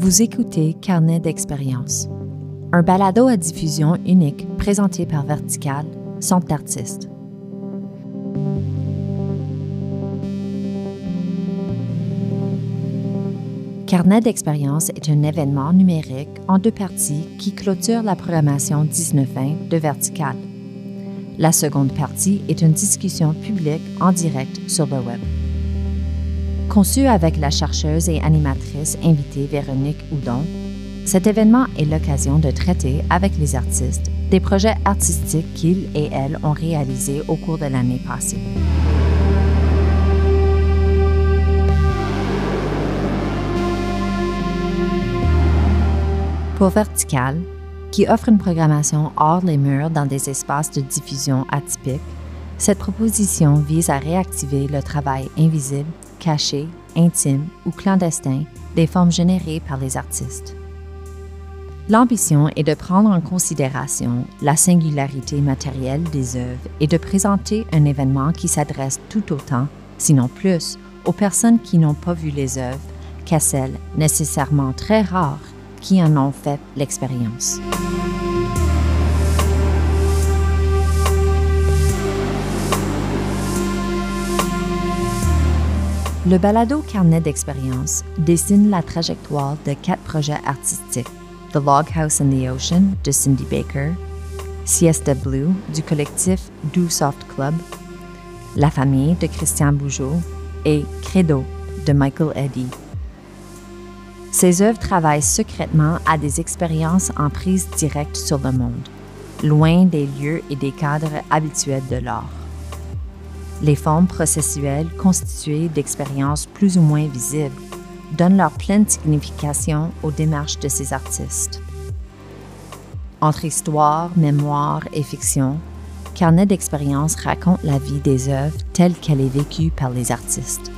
Vous écoutez Carnet d'expérience, un balado à diffusion unique présenté par Vertical, Centre d'artistes. Carnet d'expérience est un événement numérique en deux parties qui clôture la programmation 19-20 de Vertical. La seconde partie est une discussion publique en direct sur le web. Conçu avec la chercheuse et animatrice invitée Véronique Houdon, cet événement est l'occasion de traiter avec les artistes des projets artistiques qu'ils et elles ont réalisés au cours de l'année passée. Pour Vertical, qui offre une programmation hors les murs dans des espaces de diffusion atypiques, cette proposition vise à réactiver le travail invisible caché, intime ou clandestin des formes générées par les artistes. L'ambition est de prendre en considération la singularité matérielle des œuvres et de présenter un événement qui s'adresse tout autant, sinon plus, aux personnes qui n'ont pas vu les œuvres qu'à celles, nécessairement très rares, qui en ont fait l'expérience. Le balado Carnet d'expérience dessine la trajectoire de quatre projets artistiques The Log House in the Ocean de Cindy Baker, Siesta Blue du collectif Do Soft Club, La Famille de Christian Bougeot et Credo de Michael Eddy. Ces œuvres travaillent secrètement à des expériences en prise directe sur le monde, loin des lieux et des cadres habituels de l'art les formes processuelles constituées d'expériences plus ou moins visibles donnent leur pleine signification aux démarches de ces artistes. Entre histoire, mémoire et fiction, Carnet d'expérience raconte la vie des œuvres telle qu'elle est vécue par les artistes.